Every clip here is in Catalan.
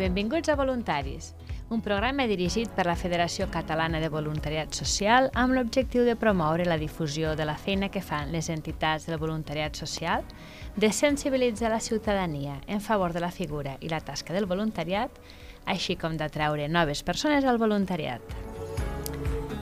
benvinguts a Voluntaris, un programa dirigit per la Federació Catalana de Voluntariat Social amb l'objectiu de promoure la difusió de la feina que fan les entitats del voluntariat social, de sensibilitzar la ciutadania en favor de la figura i la tasca del voluntariat, així com d'atraure noves persones al voluntariat.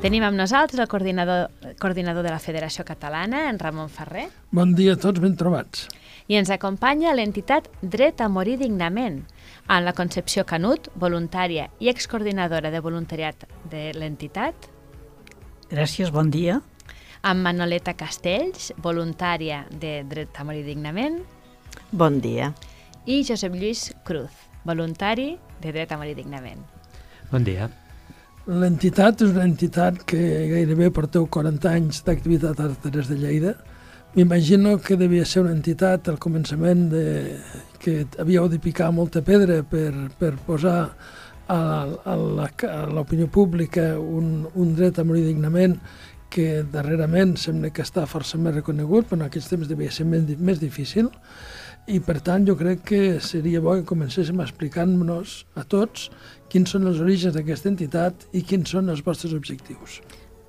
Tenim amb nosaltres el coordinador, coordinador de la Federació Catalana, en Ramon Ferrer. Bon dia a tots, ben trobats. I ens acompanya l'entitat Dret a Morir Dignament, en la Concepció Canut, voluntària i excoordinadora de voluntariat de l'entitat. Gràcies, bon dia. Amb Manoleta Castells, voluntària de Dret a Morir Dignament. Bon dia. I Josep Lluís Cruz, voluntari de Dret a Morir Dignament. Bon dia. L'entitat és una entitat que gairebé porteu 40 anys d'activitat a Arteres de Lleida. M'imagino que devia ser una entitat al començament de, que havíeu de picar molta pedra per, per posar a, a l'opinió pública un, un dret a morir dignament que darrerament sembla que està força més reconegut, però en aquests temps devia ser més, més difícil i per tant jo crec que seria bo que comencéssim a explicar-nos a tots quins són els orígens d'aquesta entitat i quins són els vostres objectius.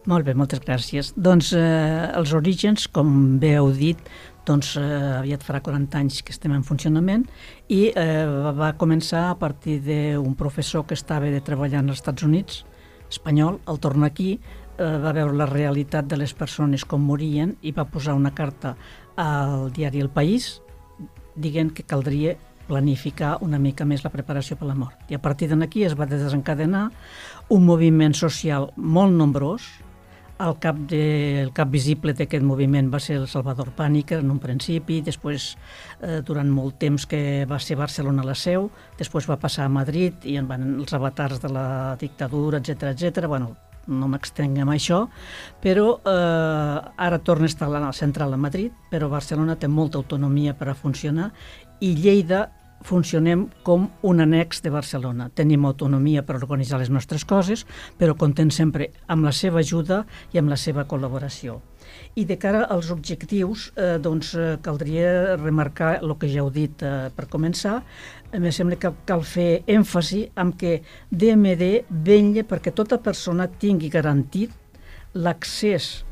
Molt bé, moltes gràcies. Doncs eh, els orígens, com bé heu dit, doncs eh, aviat farà 40 anys que estem en funcionament i eh, va començar a partir d'un professor que estava de treballar als Estats Units, espanyol, al tornar aquí, eh, va veure la realitat de les persones com morien i va posar una carta al diari El País dient que caldria planificar una mica més la preparació per la mort. I a partir d'aquí es va desencadenar un moviment social molt nombrós. El cap, de, el cap visible d'aquest moviment va ser el Salvador Pànica en un principi, després eh, durant molt temps que va ser Barcelona la seu, després va passar a Madrid i en van els avatars de la dictadura, etc etc. Bueno, no m'extenc amb això, però eh, ara torna a estar la central a Madrid, però Barcelona té molta autonomia per a funcionar i Lleida funcionem com un annex de Barcelona. Tenim autonomia per organitzar les nostres coses, però contem sempre amb la seva ajuda i amb la seva col·laboració. I de cara als objectius, eh, doncs, eh, caldria remarcar el que ja heu dit eh, per començar. Em sembla que cal fer èmfasi amb que DMD vetlla perquè tota persona tingui garantit l'accés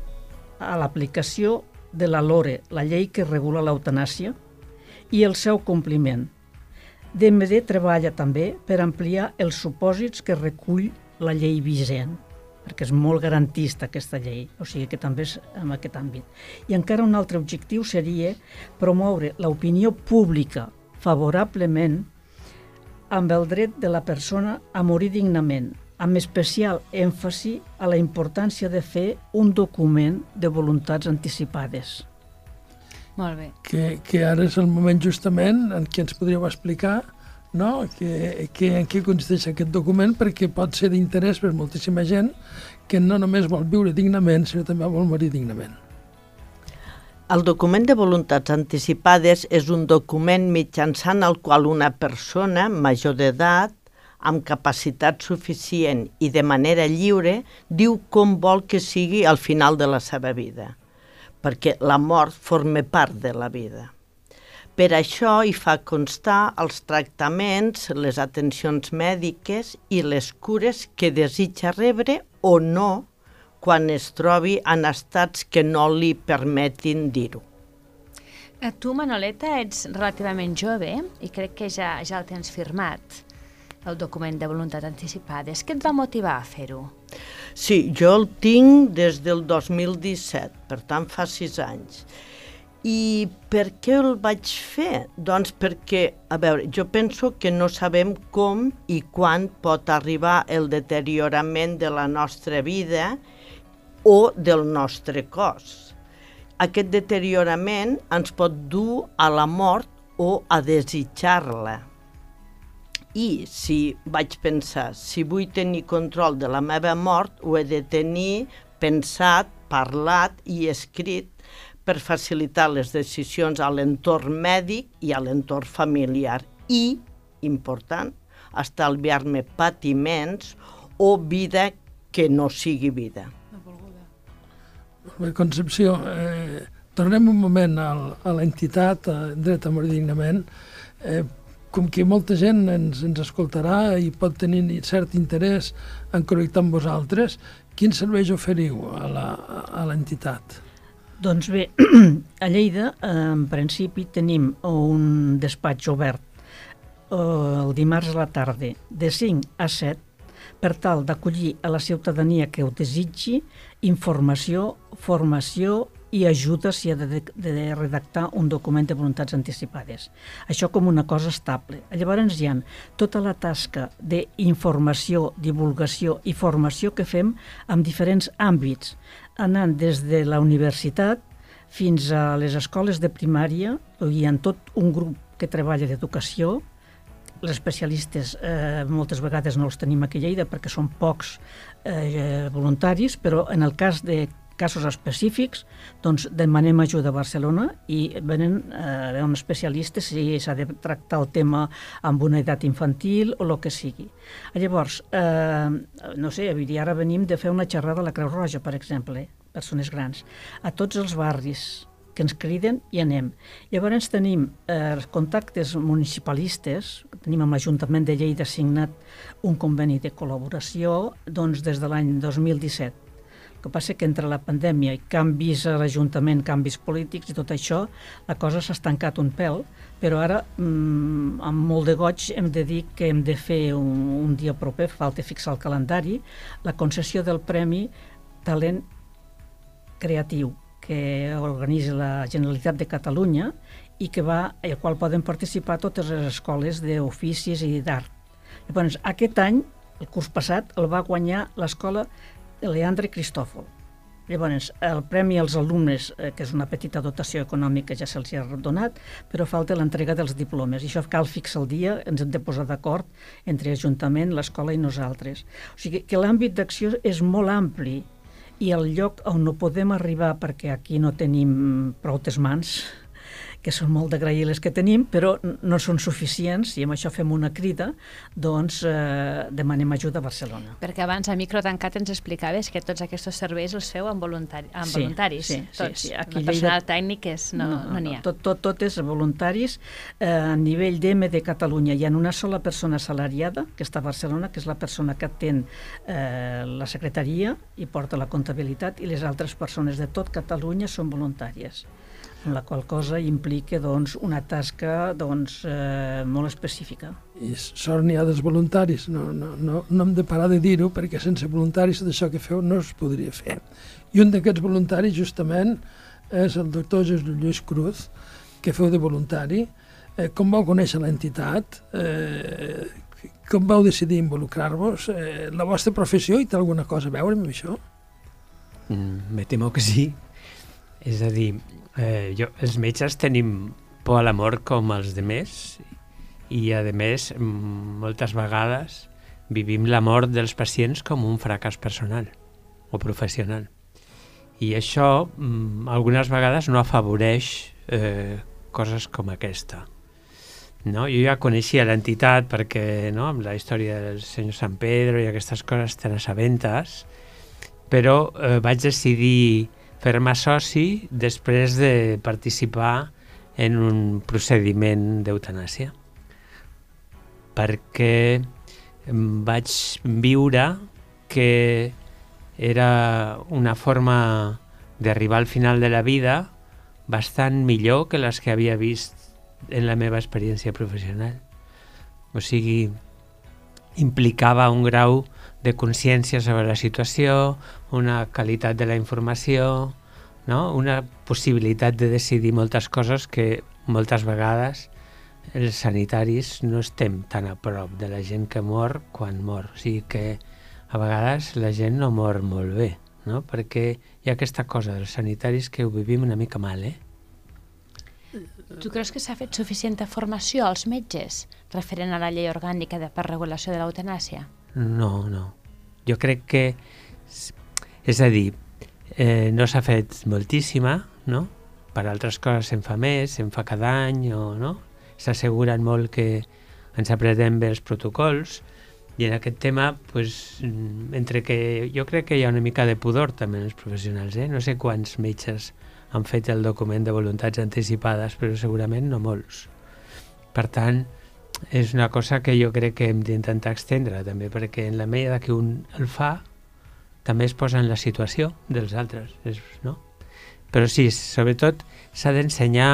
a l'aplicació de la LORE, la llei que regula l'eutanàsia, i el seu compliment. DMD treballa també per ampliar els supòsits que recull la llei vigent, perquè és molt garantista aquesta llei, o sigui que també és en aquest àmbit. I encara un altre objectiu seria promoure l'opinió pública favorablement amb el dret de la persona a morir dignament, amb especial èmfasi a la importància de fer un document de voluntats anticipades. Molt bé. Que, que ara és el moment justament en què ens podríeu explicar no? que, que en què consisteix aquest document perquè pot ser d'interès per moltíssima gent que no només vol viure dignament, sinó també vol morir dignament. El document de voluntats anticipades és un document mitjançant el qual una persona major d'edat amb capacitat suficient i de manera lliure diu com vol que sigui al final de la seva vida perquè la mort forma part de la vida. Per això hi fa constar els tractaments, les atencions mèdiques i les cures que desitja rebre o no quan es trobi en estats que no li permetin dir-ho. Eh, tu, Manoleta, ets relativament jove i crec que ja, ja el tens firmat, el document de voluntat anticipada. Què et va motivar a fer-ho? Sí, jo el tinc des del 2017, per tant fa sis anys. I per què el vaig fer? Doncs perquè, a veure, jo penso que no sabem com i quan pot arribar el deteriorament de la nostra vida o del nostre cos. Aquest deteriorament ens pot dur a la mort o a desitjar-la i si vaig pensar, si vull tenir control de la meva mort, ho he de tenir pensat, parlat i escrit per facilitar les decisions a l'entorn mèdic i a l'entorn familiar i, important, estalviar-me patiments o vida que no sigui vida. Concepció, eh, tornem un moment al, a l'entitat, a Dret a Morir Dignament. Eh, com que molta gent ens, ens escoltarà i pot tenir cert interès en connectar amb vosaltres, quins serveis oferiu a l'entitat? Doncs bé, a Lleida, en principi, tenim un despatx obert eh, el dimarts a la tarda de 5 a 7 per tal d'acollir a la ciutadania que ho desitgi informació, formació i ajuda si ha de, de redactar un document de voluntats anticipades. Això com una cosa estable. Llavors hi ha tota la tasca d'informació, divulgació i formació que fem en diferents àmbits, anant des de la universitat fins a les escoles de primària, hi ha tot un grup que treballa d'educació, els especialistes eh, moltes vegades no els tenim aquí a Lleida perquè són pocs eh, voluntaris, però en el cas de casos específics, doncs demanem ajuda a Barcelona i venen eh, un especialista si s'ha de tractar el tema amb una edat infantil o el que sigui. Llavors, eh, no sé, ara venim de fer una xerrada a la Creu Roja, per exemple, persones grans, a tots els barris, que ens criden i anem. Llavors tenim eh, contactes municipalistes, tenim amb l'Ajuntament de Lleida signat un conveni de col·laboració doncs, des de l'any 2017. El que passa que entre la pandèmia i canvis a l'Ajuntament, canvis polítics i tot això, la cosa s'ha estancat un pèl, però ara, mmm, amb molt de goig, hem de dir que hem de fer un, un dia proper, falta fixar el calendari, la concessió del Premi Talent Creatiu, que organitza la Generalitat de Catalunya i que va, al qual poden participar totes les escoles d'oficis i d'art. Llavors, aquest any, el curs passat, el va guanyar l'escola Leandre Cristòfol. Llavors, el premi als alumnes, eh, que és una petita dotació econòmica, ja se'ls ha donat, però falta l'entrega dels diplomes. I això cal fixar el dia, ens hem de posar d'acord entre l'Ajuntament, l'escola i nosaltres. O sigui que l'àmbit d'acció és molt ampli i el lloc on no podem arribar perquè aquí no tenim prou mans que són molt d'agrair les que tenim, però no són suficients i amb això fem una crida, doncs eh, demanem ajuda a Barcelona. Perquè abans a micro tancat ens explicaves que tots aquests serveis els feu amb, voluntari, amb sí, voluntaris. Sí, tots. sí, sí. Aquí el personal Lleida... tècnic és, no n'hi no, no, no, ha. Tot, tot, tot és voluntaris. Eh, a nivell d'EM de Catalunya hi ha una sola persona assalariada, que està a Barcelona, que és la persona que atén eh, la secretaria i porta la comptabilitat, i les altres persones de tot Catalunya són voluntàries la qual cosa implica doncs, una tasca doncs, eh, molt específica. I sort n'hi ha dels voluntaris, no, no, no, no hem de parar de dir-ho perquè sense voluntaris d'això que feu no es podria fer. I un d'aquests voluntaris justament és el doctor Jesús Lluís Cruz, que feu de voluntari. Eh, com vau conèixer l'entitat? Eh, com vau decidir involucrar-vos? Eh, la vostra professió hi té alguna cosa a veure amb això? Mm, me temo que sí. És a dir, Eh, jo, els metges tenim por a la mort com els de més i, a més, moltes vegades vivim la mort dels pacients com un fracàs personal o professional. I això algunes vegades no afavoreix eh, coses com aquesta. No? Jo ja coneixia l'entitat perquè no, amb la història del senyor San Pedro i aquestes coses te n'assabentes, però eh, vaig decidir fer-me soci després de participar en un procediment d'eutanàsia perquè vaig viure que era una forma d'arribar al final de la vida bastant millor que les que havia vist en la meva experiència professional. O sigui, implicava un grau de consciència sobre la situació, una qualitat de la informació, no? una possibilitat de decidir moltes coses que moltes vegades els sanitaris no estem tan a prop de la gent que mor quan mor. O sigui que a vegades la gent no mor molt bé, no? perquè hi ha aquesta cosa dels sanitaris que ho vivim una mica mal, eh? Tu creus que s'ha fet suficient formació als metges referent a la llei orgànica de per regulació de l'eutanàsia? No, no. Jo crec que... És a dir, eh, no s'ha fet moltíssima, no? Per altres coses se'n fa més, se'n fa cada any, o no? S'asseguren molt que ens apretem bé els protocols, i en aquest tema, pues, entre que jo crec que hi ha una mica de pudor també en els professionals, eh? No sé quants metges han fet el document de voluntats anticipades, però segurament no molts. Per tant, és una cosa que jo crec que hem d'intentar extendre també, perquè en la medida que un el fa, també es posa en la situació dels altres, és, no? Però sí, sobretot s'ha d'ensenyar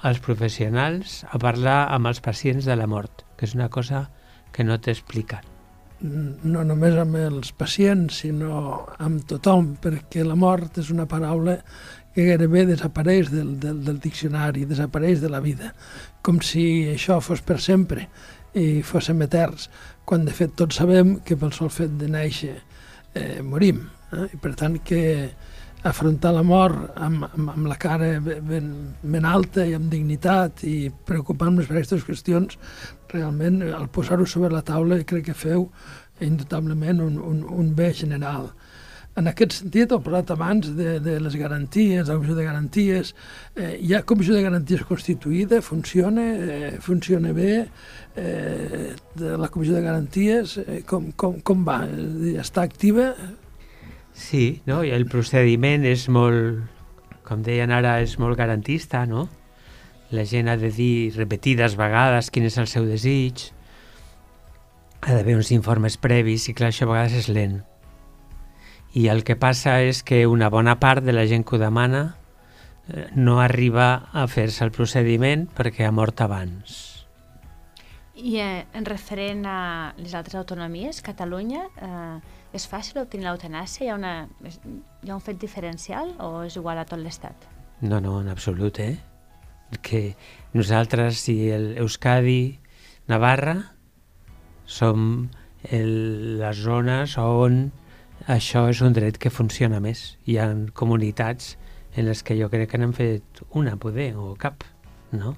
als professionals a parlar amb els pacients de la mort, que és una cosa que no t'expliquen. No només amb els pacients, sinó amb tothom, perquè la mort és una paraula que gairebé desapareix del, del, del diccionari, desapareix de la vida, com si això fos per sempre i fóssim eterns, quan de fet tots sabem que pel sol fet de néixer eh, morim. Eh? I per tant que afrontar la mort amb, amb, amb la cara ben, ben alta i amb dignitat i preocupant-nos per aquestes qüestions, realment al posar-ho sobre la taula crec que feu indubtablement un, un, un bé general. En aquest sentit, he parlat abans de, de les garanties, la comissió de garanties. Eh, hi ha comissió de garanties constituïda, funciona, eh, funciona bé. Eh, de la comissió de garanties, eh, com, com, com va? Està activa? Sí, no? I el procediment és molt, com deien ara, és molt garantista, no? La gent ha de dir repetides vegades quin és el seu desig, ha d'haver uns informes previs i clar, això a vegades és lent i el que passa és que una bona part de la gent que ho demana eh, no arriba a fer-se el procediment perquè ha mort abans. I eh, en referent a les altres autonomies, Catalunya, eh, és fàcil obtenir l'eutanàsia? Hi, ha una, hi ha un fet diferencial o és igual a tot l'Estat? No, no, en absolut, eh? Que nosaltres, si el Euskadi, Navarra, som el, les zones on això és un dret que funciona més. Hi ha comunitats en les que jo crec que n'han fet una, poder, o cap, no?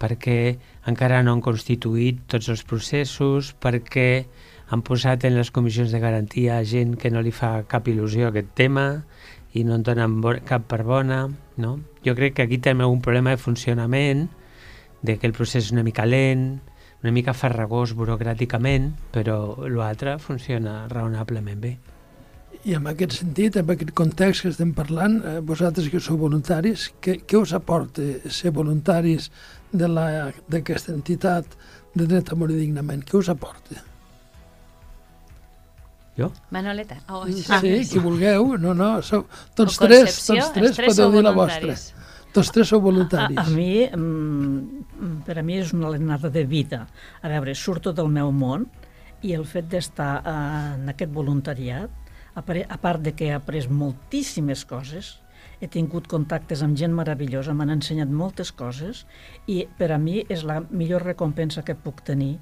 Perquè encara no han constituït tots els processos, perquè han posat en les comissions de garantia gent que no li fa cap il·lusió a aquest tema i no en donen cap per bona. No? Jo crec que aquí tenim un problema de funcionament, de que el procés és una mica lent, una mica farragós burocràticament, però l'altre funciona raonablement bé. I en aquest sentit, en aquest context que estem parlant, eh, vosaltres que sou voluntaris, què, què us aporta ser voluntaris d'aquesta entitat de dret a morir dignament? Què us aporta? Jo? Manoleta. Oh, sí, ah. sí, qui vulgueu. No, no, sou, tots tres, tots tres, tres podeu dir la vostra. Tots tres sou voluntaris. A, a mi, mm, per a mi és una alenada de vida. A veure, surto del meu món i el fet d'estar eh, en aquest voluntariat a part de que he après moltíssimes coses, he tingut contactes amb gent meravellosa, m'han ensenyat moltes coses i per a mi és la millor recompensa que puc tenir.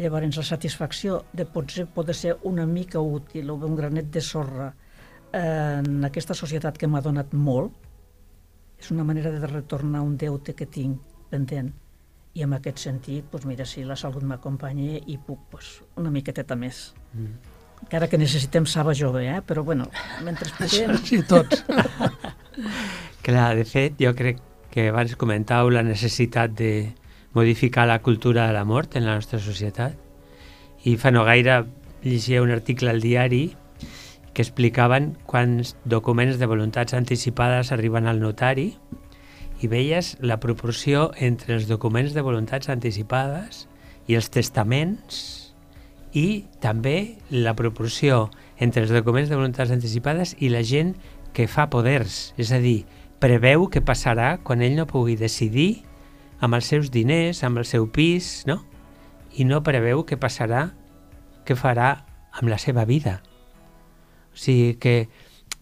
Llavors, la satisfacció de potser poder ser una mica útil o un granet de sorra en aquesta societat que m'ha donat molt, és una manera de retornar un deute que tinc pendent. I en aquest sentit, doncs mira, si la salut m'acompanya i puc doncs, una miqueteta més. Mm encara que necessitem saba jove, eh? però bueno, mentre podem... Sí, tots. Clar, de fet, jo crec que abans comentàveu la necessitat de modificar la cultura de la mort en la nostra societat. I fa no gaire llegia un article al diari que explicaven quants documents de voluntats anticipades arriben al notari i veies la proporció entre els documents de voluntats anticipades i els testaments i també la proporció entre els documents de voluntats anticipades i la gent que fa poders, és a dir, preveu què passarà quan ell no pugui decidir amb els seus diners, amb el seu pis, no? I no preveu què passarà, què farà amb la seva vida. O sigui que,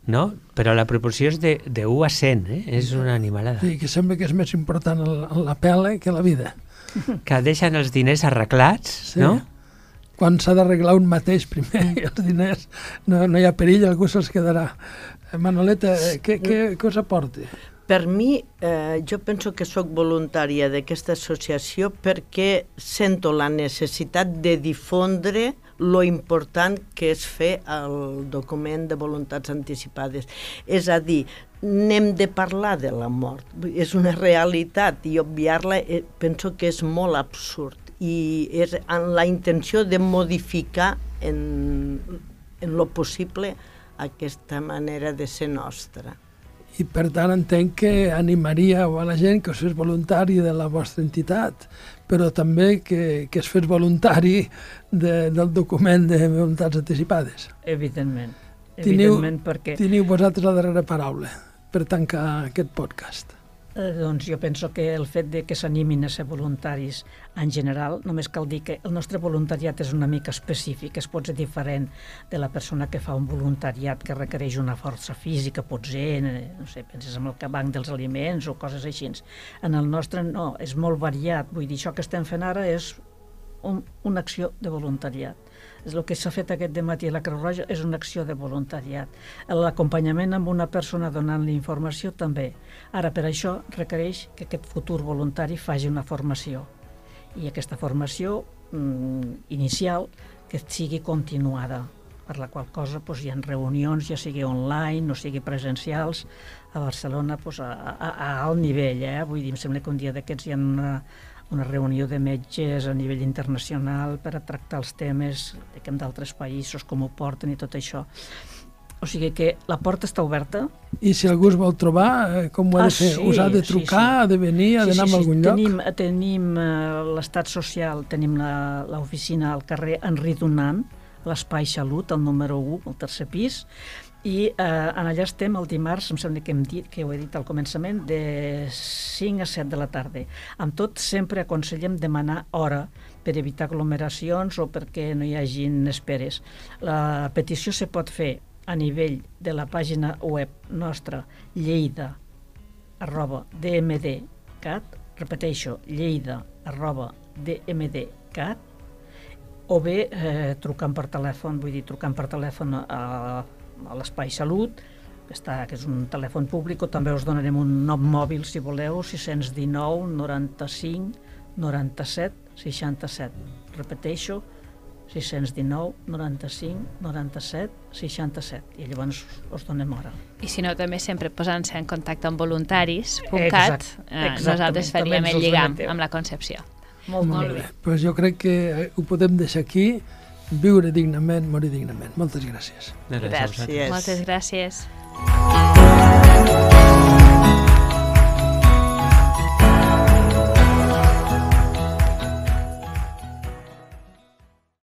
no? Però la proporció és de, de 1 a 100, eh? És una animalada. Sí, que sembla que és més important la pela que la vida. Que deixen els diners arreglats, sí. no? Quan s'ha d'arreglar un mateix primer i els diners no, no hi ha perill, algú se'ls quedarà. Eh, Manoleta, eh, què, què, què us aporta? Per mi, eh, jo penso que sóc voluntària d'aquesta associació perquè sento la necessitat de difondre lo important que és fer el document de voluntats anticipades. És a dir, n'hem de parlar de la mort. És una realitat i obviar-la eh, penso que és molt absurd i és amb la intenció de modificar en, en lo possible aquesta manera de ser nostra. i per tant entenc que animaríeu a la gent que us fes voluntari de la vostra entitat, però també que, que es fes voluntari de, del document de voluntats anticipades. Evidentment. Teniu- Evidentment, perquè Teniu vosaltres la darrera paraula per tancar aquest podcast. Eh, doncs jo penso que el fet de que s'animin a ser voluntaris en general, només cal dir que el nostre voluntariat és una mica específic, es pot ser diferent de la persona que fa un voluntariat que requereix una força física, potser, eh, no sé, penses en el banc dels aliments o coses així. En el nostre no, és molt variat, vull dir, això que estem fent ara és un, una acció de voluntariat. El que s'ha fet aquest matí a la Creu Roja és una acció de voluntariat. L'acompanyament amb una persona donant-li informació també. Ara, per això requereix que aquest futur voluntari faci una formació. I aquesta formació mm, inicial que sigui continuada per la qual cosa doncs, hi ha reunions, ja sigui online o sigui presencials, a Barcelona doncs, a, a, a alt nivell. Eh? Vull dir, em sembla que un dia d'aquests hi ha una, una reunió de metges a nivell internacional per a tractar els temes diguem, d'altres països, com ho porten i tot això. O sigui que la porta està oberta. I si algú es vol trobar, eh, com ho ha Ah, de fer? sí, Us ha de sí, trucar, sí. ha de venir, ha d'anar a algun lloc? tenim, Tenim eh, l'estat social, tenim la- l'oficina al carrer Henri Dunant, a l'Espai Salut, el número 1, al tercer pis, i eh, en allà estem el dimarts, em sembla que hem dit, que ho he dit al començament, de 5 a 7 de la tarda. Amb tot, sempre aconsellem demanar hora per evitar aglomeracions o perquè no hi hagin esperes. La petició se pot fer a nivell de la pàgina web nostra, lleida arroba dmdcat, repeteixo, lleida arroba dmdcat, o bé eh, trucant per telèfon, vull dir, trucant per telèfon a, a l'Espai Salut, que, està, que és un telèfon públic, o també us donarem un nom mòbil, si voleu, 619 95 97 67. Repeteixo, 619 95 97 67 i llavors us donem hora. I si no, també sempre posant-se en contacte amb voluntaris.cat, Exact, eh, nosaltres faríem el lligam amb la Concepció. Molt, Molt bé. bé. Pues jo crec que eh, ho podem deixar aquí, viure dignament, morir dignament. Moltes gràcies. Gràcies. Gràcies. Moltes gràcies.